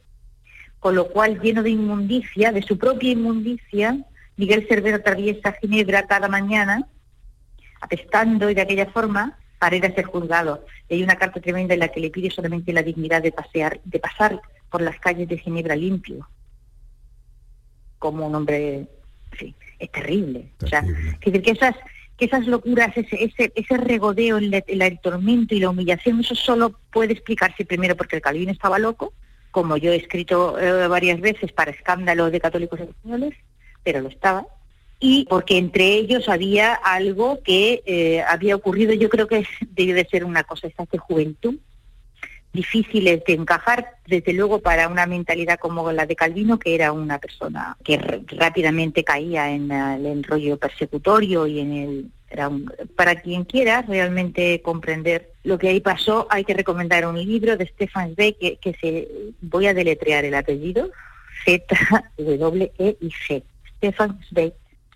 Con lo cual, lleno de inmundicia, de su propia inmundicia, Miguel Cervera atraviesa Ginebra cada mañana, apestando y de aquella forma, para ir a ser juzgado. Y hay una carta tremenda en la que le pide solamente la dignidad de pasear, de pasar por las calles de Ginebra limpio, como un hombre, sí, es terrible. O sea, es decir, que esas, que esas locuras, ese, ese, ese regodeo, el, el, el tormento y la humillación, eso solo puede explicarse primero porque el Calvino estaba loco, como yo he escrito eh, varias veces para escándalo de católicos españoles, pero lo estaba, y porque entre ellos había algo que eh, había ocurrido, yo creo que debió de ser una cosa esta de juventud, difíciles de encajar, desde luego para una mentalidad como la de Calvino, que era una persona que rápidamente caía en el enrollo persecutorio y en el... Era un, para quien quiera realmente comprender lo que ahí pasó, hay que recomendar un libro de Stefan Zweig, que, se voy a deletrear el apellido, Z-W-E y G. Stefan Zweig,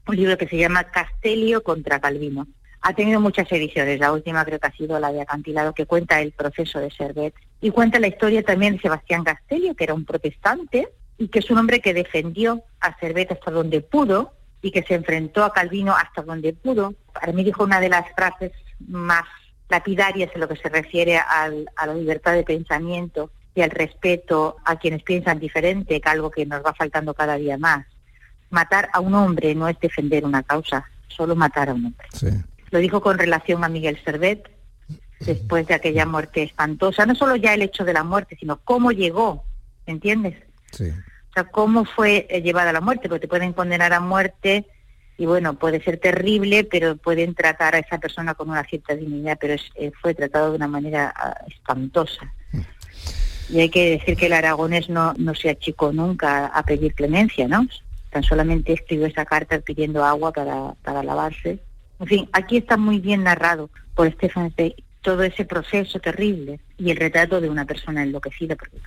un libro que se llama Castelio contra Calvino. Ha tenido muchas ediciones, la última creo que ha sido la de Acantilado, que cuenta el proceso de Servet y cuenta la historia también de Sebastián Castello, que era un protestante y que es un hombre que defendió a Servet hasta donde pudo y que se enfrentó a Calvino hasta donde pudo. Para mí dijo una de las frases más lapidarias en lo que se refiere a la libertad de pensamiento y al respeto a quienes piensan diferente, que algo que nos va faltando cada día más. Matar a un hombre no es defender una causa, solo matar a un hombre. Lo dijo con relación a Miguel Servet, después de aquella muerte espantosa. No solo ya el hecho de la muerte, sino cómo llegó, ¿entiendes? O sea, cómo fue eh, llevada a la muerte, porque te pueden condenar a muerte y bueno, puede ser terrible, pero pueden tratar a esa persona con una cierta dignidad, pero es- eh, fue tratado de una manera ah, espantosa. Y hay que decir que el aragonés no, no se achicó nunca a pedir clemencia, ¿no? Tan solamente escribió esa carta pidiendo agua para, para lavarse. En fin, aquí está muy bien narrado por Stefan Zweig todo ese proceso terrible y el retrato de una persona enloquecida, porque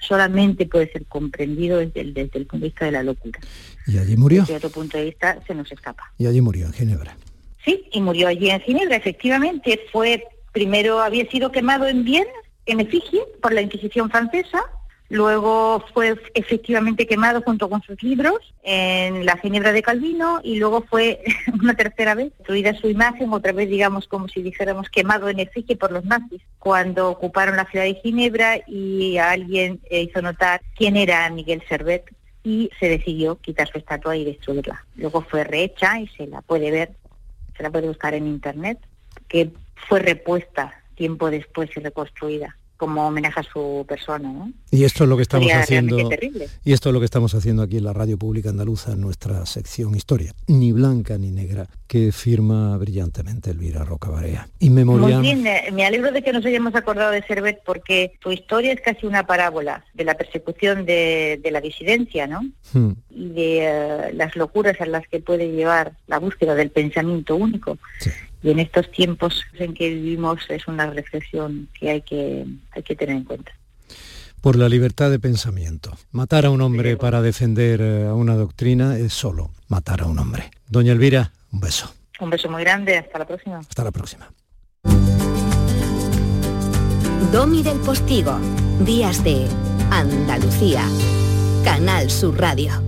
solamente puede ser comprendido desde el, desde el punto de vista de la locura. Y allí murió. Desde otro punto de vista se nos escapa. Y allí murió en Ginebra. Sí, y murió allí en Ginebra, efectivamente. Fue, primero había sido quemado en Viena, en efigie, por la Inquisición francesa. Luego fue efectivamente quemado junto con sus libros en la Ginebra de Calvino y luego fue una tercera vez destruida su imagen, otra vez digamos como si dijéramos quemado en efigie por los nazis cuando ocuparon la ciudad de Ginebra y alguien eh, hizo notar quién era Miguel Servet y se decidió quitar su estatua y destruirla. Luego fue rehecha y se la puede ver, se la puede buscar en internet, que fue repuesta tiempo después y reconstruida como homenaje a su persona, ¿no? Y esto es lo que estamos Sería haciendo. Y esto es lo que estamos haciendo aquí en la Radio Pública Andaluza, en nuestra sección Historia. Ni blanca ni negra, que firma brillantemente Elvira. Muy Inmemorial. bien, eh, me alegro de que nos hayamos acordado de Servet porque su historia es casi una parábola de la persecución de, de la disidencia, ¿no? Hmm. Y de eh, las locuras a las que puede llevar la búsqueda del pensamiento único. Y en estos tiempos en que vivimos es una reflexión que hay que, hay que tener en cuenta. Por la libertad de pensamiento. Matar a un hombre para defender eh, a una doctrina es solo matar a un hombre. Doña Elvira, un beso. Un beso muy grande, hasta la próxima. Hasta la próxima. Domi del Postigo. Días de Andalucía. Canal Sur Radio.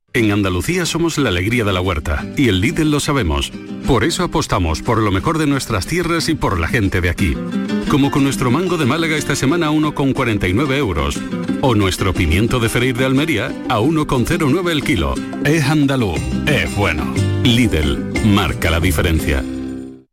En Andalucía somos la alegría de la huerta y el Lidl lo sabemos. Por eso apostamos por lo mejor de nuestras tierras y por la gente de aquí. Como con nuestro mango de Málaga esta semana a 1,49 euros. O nuestro pimiento de Freír de Almería a 1,09 el kilo. Es andaluz, es bueno. Lidl, marca la diferencia.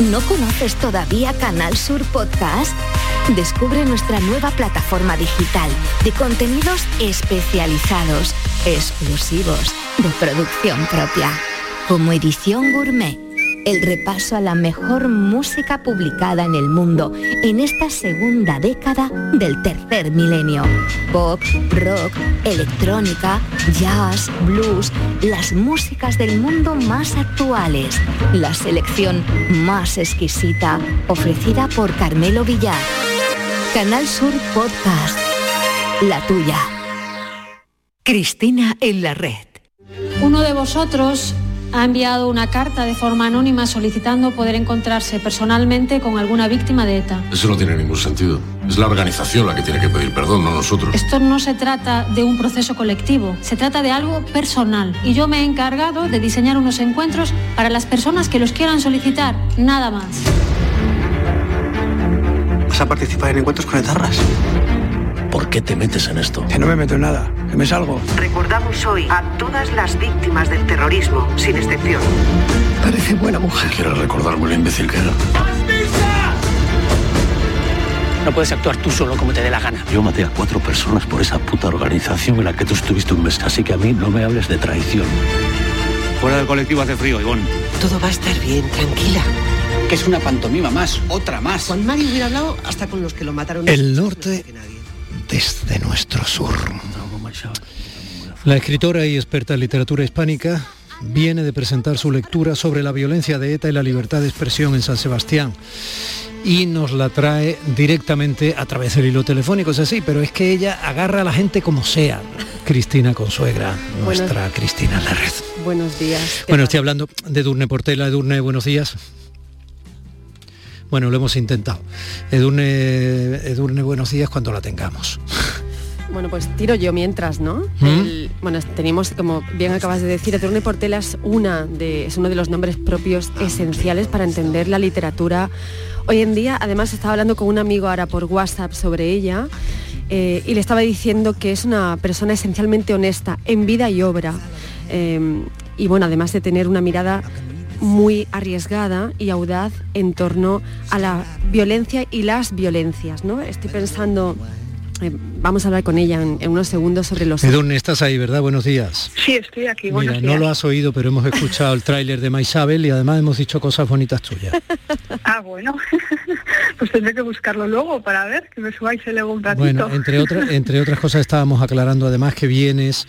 ¿No conoces todavía Canal Sur Podcast? Descubre nuestra nueva plataforma digital de contenidos especializados, exclusivos, de producción propia, como edición gourmet. El repaso a la mejor música publicada en el mundo en esta segunda década del tercer milenio. Pop, rock, electrónica, jazz, blues, las músicas del mundo más actuales. La selección más exquisita ofrecida por Carmelo Villar. Canal Sur Podcast. La tuya. Cristina en la red. Uno de vosotros ha enviado una carta de forma anónima solicitando poder encontrarse personalmente con alguna víctima de ETA. Eso no tiene ningún sentido. Es la organización la que tiene que pedir perdón, no nosotros. Esto no se trata de un proceso colectivo, se trata de algo personal. Y yo me he encargado de diseñar unos encuentros para las personas que los quieran solicitar, nada más. ¿Vas a participar en encuentros con etarras? ¿Por qué te metes en esto? Que no me meto en nada, que me salgo. Recordamos hoy a todas las víctimas del terrorismo, sin excepción. Parece buena mujer. ¿Quieres recordarme lo imbécil que era? No puedes actuar tú solo como te dé la gana. Yo maté a cuatro personas por esa puta organización en la que tú estuviste un mes, así que a mí no me hables de traición. Fuera del colectivo hace frío, Ivonne. Todo va a estar bien, tranquila. Que es una pantomima más, otra más. Juan Mario hubiera hablado hasta con los que lo mataron. El norte desde nuestro sur. La escritora y experta en literatura hispánica viene de presentar su lectura sobre la violencia de ETA y la libertad de expresión en San Sebastián. Y nos la trae directamente a través del hilo telefónico, es así, pero es que ella agarra a la gente como sea. Cristina Consuegra, nuestra Cristina en la red. Buenos días. Bueno, estoy hablando de Edurne Portela. Edurne, buenos días. Bueno, lo hemos intentado. Edurne, Edurne, buenos días cuando la tengamos. Bueno, pues tiro yo mientras, ¿no? ¿Mm? El- bueno, tenemos, como bien acabas de decir, Edurne Portela es, una de, es uno de los nombres propios esenciales para entender la literatura. Hoy en día, además, estaba hablando con un amigo ahora por WhatsApp sobre ella eh, y le estaba diciendo que es una persona esencialmente honesta en vida y obra. Eh, y bueno, además de tener una mirada muy arriesgada y audaz en torno a la violencia y las violencias, ¿no? Estoy pensando, eh, vamos a hablar con ella en, en unos segundos sobre los... Edurne, estás ahí, ¿verdad? Buenos días. Sí, estoy aquí. Mira, no lo has oído, pero hemos escuchado el tráiler de Maisabel y además hemos dicho cosas bonitas tuyas. Ah, bueno, pues tendré que buscarlo luego para ver, que me subáis el ego un ratito. Bueno, entre otras, entre otras cosas estábamos aclarando además que vienes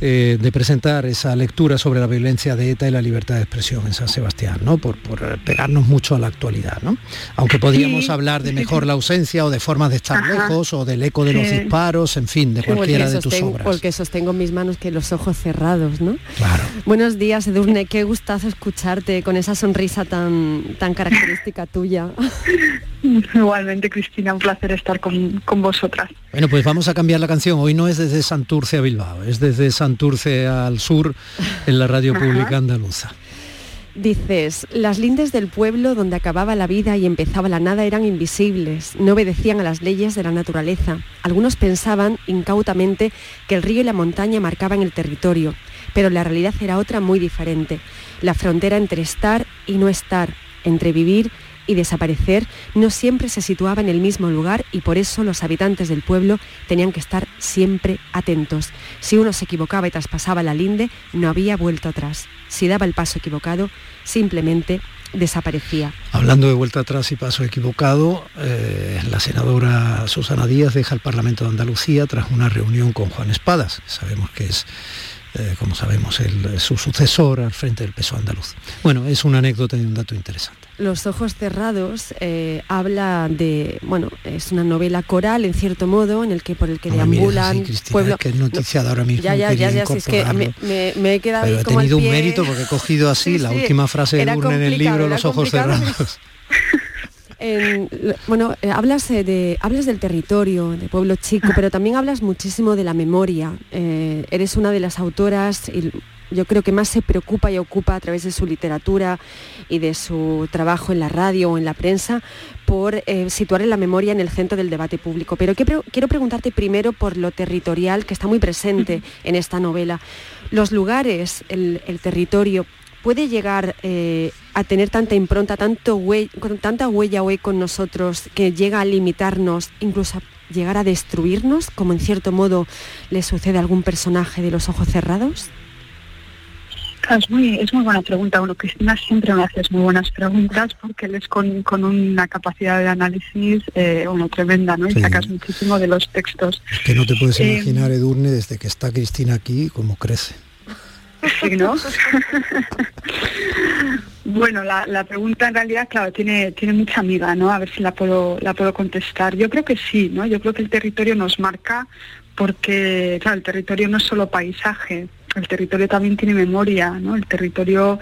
eh, de presentar esa lectura sobre la violencia de ETA y la libertad de expresión en San Sebastián, ¿no? Por, por pegarnos mucho a la actualidad, ¿no? Aunque podíamos Sí, hablar de mejor sí. la ausencia o de formas de estar Ajá. lejos o del eco de los disparos, en fin, de cualquiera de tus obras. Porque sostengo en mis manos que los ojos cerrados, ¿no? Claro. Buenos días, Edurne, qué gustazo escucharte con esa sonrisa tan, tan característica tuya. Igualmente, Cristina, un placer estar con, con vosotras. Bueno, pues vamos a cambiar la canción. Hoy no es desde Santurce a Bilbao, es desde Santurce al sur en la radio pública andaluza. Dices, las lindes del pueblo donde acababa la vida y empezaba la nada eran invisibles, no obedecían a las leyes de la naturaleza. Algunos pensaban incautamente que el río y la montaña marcaban el territorio, pero la realidad era otra muy diferente. La frontera entre estar y no estar, entre vivir y desaparecer, no siempre se situaba en el mismo lugar y por eso los habitantes del pueblo tenían que estar siempre atentos. Si uno se equivocaba y traspasaba la linde, no había vuelto atrás. Si daba el paso equivocado, simplemente desaparecía. Hablando de vuelta atrás y paso equivocado, eh, la senadora Susana Díaz deja el Parlamento de Andalucía tras una reunión con Juan Espadas, sabemos que es, eh, como sabemos, el- su sucesor al frente del peso andaluz. Bueno, es una anécdota y un dato interesante. Los ojos cerrados eh, habla de, bueno, es una novela coral en cierto modo, en el que por el que No deambulan así, Cristina, pueblo- que es noticia de ahora mismo. Ya, ya, ya, ya, si es que me, incorporarlo. me- me he quedado Pero he al tenido un mérito porque he cogido así Sí, la sí. última frase de Urne en el libro Los ojos cerrados. En- bueno, eh, hablas, eh, de, hablas del territorio, de pueblo chico, pero también hablas muchísimo de la memoria. Eh, eres una de las autoras, y yo creo que más se preocupa y ocupa a través de su literatura y de su trabajo en la radio o en la prensa por eh, situar la memoria en el centro del debate público. Pero que pre- quiero preguntarte primero por lo territorial que está muy presente en esta novela. Los lugares, el, el territorio, puede llegar eh, a tener tanta impronta, tanto hue- tanta huella hoy con nosotros que llega a limitarnos, incluso a llegar a destruirnos, como en cierto modo le sucede a algún personaje de los ojos cerrados? Es muy, es muy buena pregunta. Bueno, Cristina siempre me haces muy buenas preguntas porque él es con, con una capacidad de análisis eh, bueno, tremenda, ¿no? Y Sí. sacas muchísimo de los textos. Es que no te puedes Eh, imaginar, Edurne, desde que está Cristina aquí, cómo crece. Sí, ¿no? bueno, la, la pregunta en realidad, claro, tiene, tiene mucha amiga, ¿no? A ver si la puedo, la puedo contestar. Yo creo que sí, ¿no? Yo creo que el territorio nos marca porque, claro, el territorio no es solo paisaje. el territorio también tiene memoria, ¿no? El territorio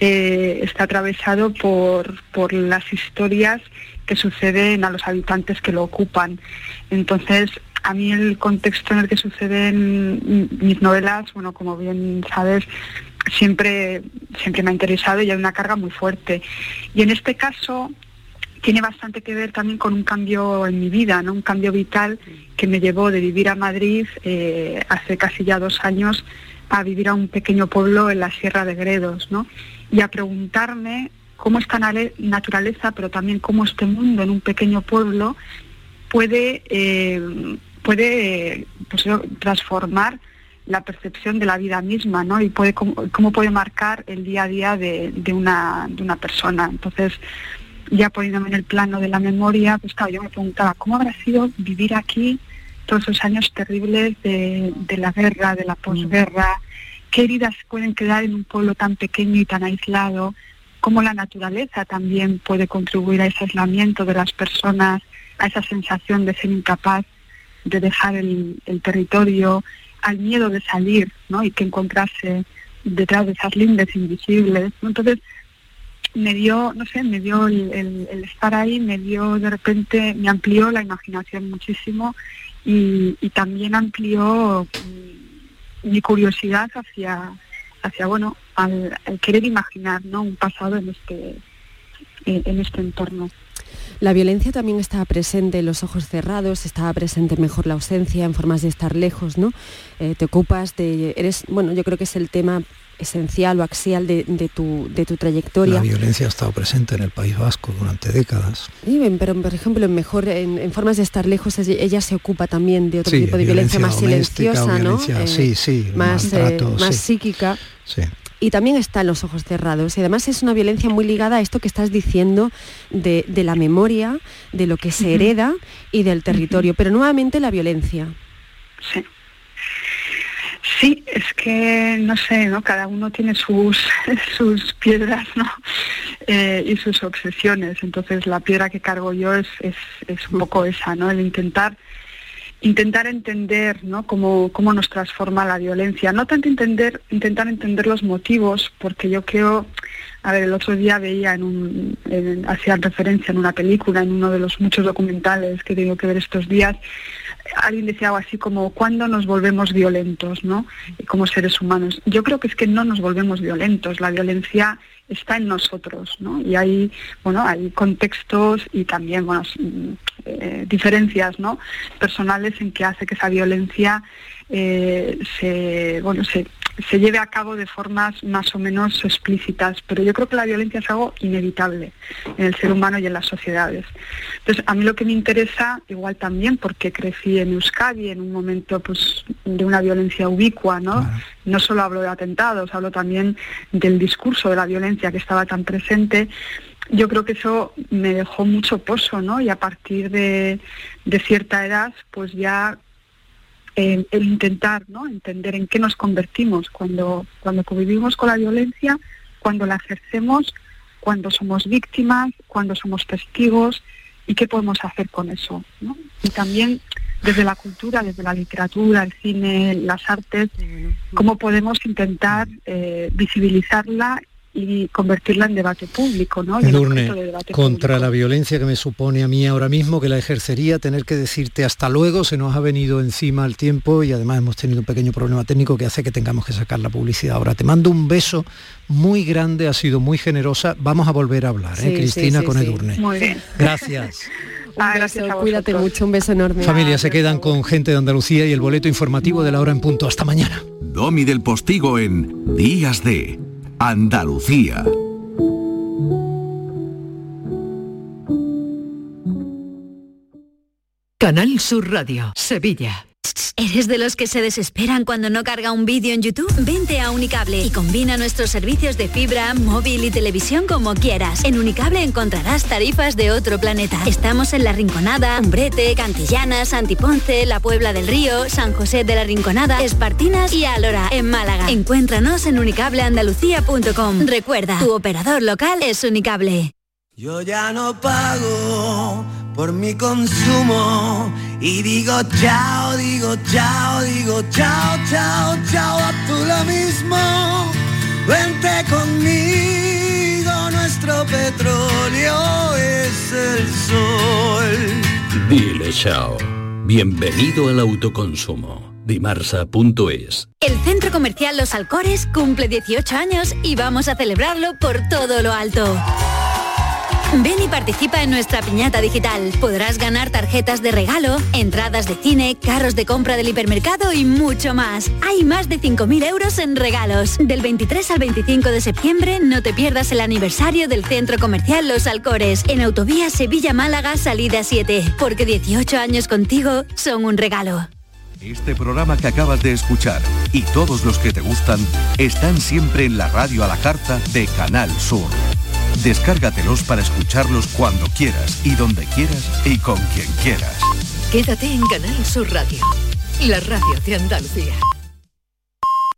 eh, está atravesado por, por las historias que suceden a los habitantes que lo ocupan. Entonces, a mí el contexto en el que suceden mis novelas, bueno, como bien sabes, siempre, siempre me ha interesado y hay una carga muy fuerte. Y en este caso tiene bastante que ver también con un cambio en mi vida, ¿no? un cambio vital que me llevó de vivir a Madrid eh, hace casi ya dos años a vivir a un pequeño pueblo en la Sierra de Gredos, ¿no? y a preguntarme cómo esta naturaleza, pero también cómo este mundo en un pequeño pueblo puede, eh, puede pues, transformar la percepción de la vida misma, ¿no? Y puede cómo, puede marcar el día a día de, una, de una persona. Entonces, ya poniéndome en el plano de la memoria, pues claro, yo me preguntaba, ¿cómo habrá sido vivir aquí todos esos años terribles de, de la guerra, de la posguerra? ¿Qué heridas pueden quedar en un pueblo tan pequeño y tan aislado? ¿Cómo la naturaleza también puede contribuir a ese aislamiento de las personas, a esa sensación de ser incapaz de dejar el, territorio, al miedo de salir ¿no? y que encontrarse detrás de esas lindes invisibles. Entonces, me dio, no sé, me dio el, estar ahí, me dio de repente, me amplió la imaginación muchísimo y, también amplió mi curiosidad hacia, hacia bueno, al, querer imaginar ¿no? un pasado en este, en este entorno. La violencia también estaba presente en los ojos cerrados, estaba presente mejor la ausencia en formas de estar lejos, ¿no? Eh, te ocupas de, eres, bueno, yo creo que es el tema esencial o axial de, tu, de tu trayectoria. La violencia ha estado presente en el País Vasco durante décadas. pero por ejemplo, en mejor en, formas de estar lejos, ella se ocupa también de otro tipo de violencia, más silenciosa, ¿no? sí, sí, más, eh, más psíquica. Sí y también está en los ojos cerrados. Y además es una violencia muy ligada a esto que estás diciendo de, la memoria, de lo que se hereda y del territorio. Pero nuevamente la violencia. Sí. Sí, es que no sé, ¿no? Cada uno tiene sus, sus piedras, ¿no? Eh, y sus obsesiones. Entonces la piedra que cargo yo es, es, es un poco esa, ¿no? El intentar intentar entender ¿no? cómo, cómo, nos transforma la violencia. No tanto entender, intentar entender los motivos, porque yo creo, a ver, el otro día veía en un, hacía referencia en una película, en uno de los muchos documentales que tengo que ver estos días, alguien decía algo así como cuándo nos volvemos violentos, ¿no? Como seres humanos. Yo creo que es que no nos volvemos violentos. La violencia está en nosotros, ¿no? Y hay, bueno, hay contextos y también, bueno, eh, diferencias, ¿no? Personales en que hace que esa violencia eh, se, bueno, se, se lleve a cabo de formas más o menos explícitas, pero yo creo que la violencia es algo inevitable en el ser humano y en las sociedades. Entonces, a mí lo que me interesa, igual también porque crecí en Euskadi en un momento pues, de una violencia ubicua, ¿no? No solo hablo de atentados, hablo también del discurso de la violencia que estaba tan presente. Yo creo que eso me dejó mucho pozo, ¿no? Y a partir de, de cierta edad, pues ya el, intentar ¿no? entender en qué nos convertimos cuando, cuando convivimos con la violencia, cuando la ejercemos, cuando somos víctimas, cuando somos testigos y qué podemos hacer con eso. Y también desde la cultura, desde la literatura, el cine, las artes, cómo podemos intentar eh, visibilizarla y convertirla en debate público, ¿no? Edurne, contra la violencia que me supone a mí ahora mismo, que la ejercería, tener que decirte hasta luego, se nos ha venido encima el tiempo y además hemos tenido un pequeño problema técnico que hace que tengamos que sacar la publicidad. Ahora te mando un beso muy grande, ha sido muy generosa. Vamos a volver a hablar, ¿eh? Cristina con Edurne. Muy bien. Gracias. Un beso, cuídate mucho, un beso enorme. Familia, se quedan con gente de Andalucía y el boleto informativo de la hora en punto. Hasta mañana. Domi del Postigo en Días de Andalucía. Canal Sur Radio, Sevilla. ¿Eres de los que se desesperan cuando no carga un vídeo en YouTube? Vente a Unicable y combina nuestros servicios de fibra, móvil y televisión como quieras. En Unicable encontrarás tarifas de otro planeta. Estamos en La Rinconada, Umbrete, Cantillana, Santiponce, La Puebla del Río, San José de la Rinconada, Espartinas y Alora, en Málaga. Encuéntranos en unicableandalucía.com. Recuerda, tu operador local es Unicable. Yo ya no pago por mi consumo y digo chao, digo chao, digo chao, chao, chao, a tú lo mismo. Vente conmigo, nuestro petróleo es el sol. Dile chao. Bienvenido al autoconsumo dimarsa.es. El Centro Comercial Los Alcores cumple 18 años y vamos a celebrarlo por todo lo alto. Ven y participa en nuestra piñata digital. Podrás ganar tarjetas de regalo, entradas de cine, carros de compra del hipermercado y mucho más. Hay más de 5.000 euros en regalos. Del 23 al 25 de septiembre no te pierdas el aniversario del Centro Comercial Los Alcores en Autovía Sevilla-Málaga Salida 7. Porque 18 años contigo son un regalo. Este programa que acabas de escuchar y todos los que te gustan están siempre en la radio a la carta de Canal Sur. Descárgatelos para escucharlos cuando quieras y donde quieras y con quien quieras. Quédate en Canal Sur Radio, la radio de Andalucía.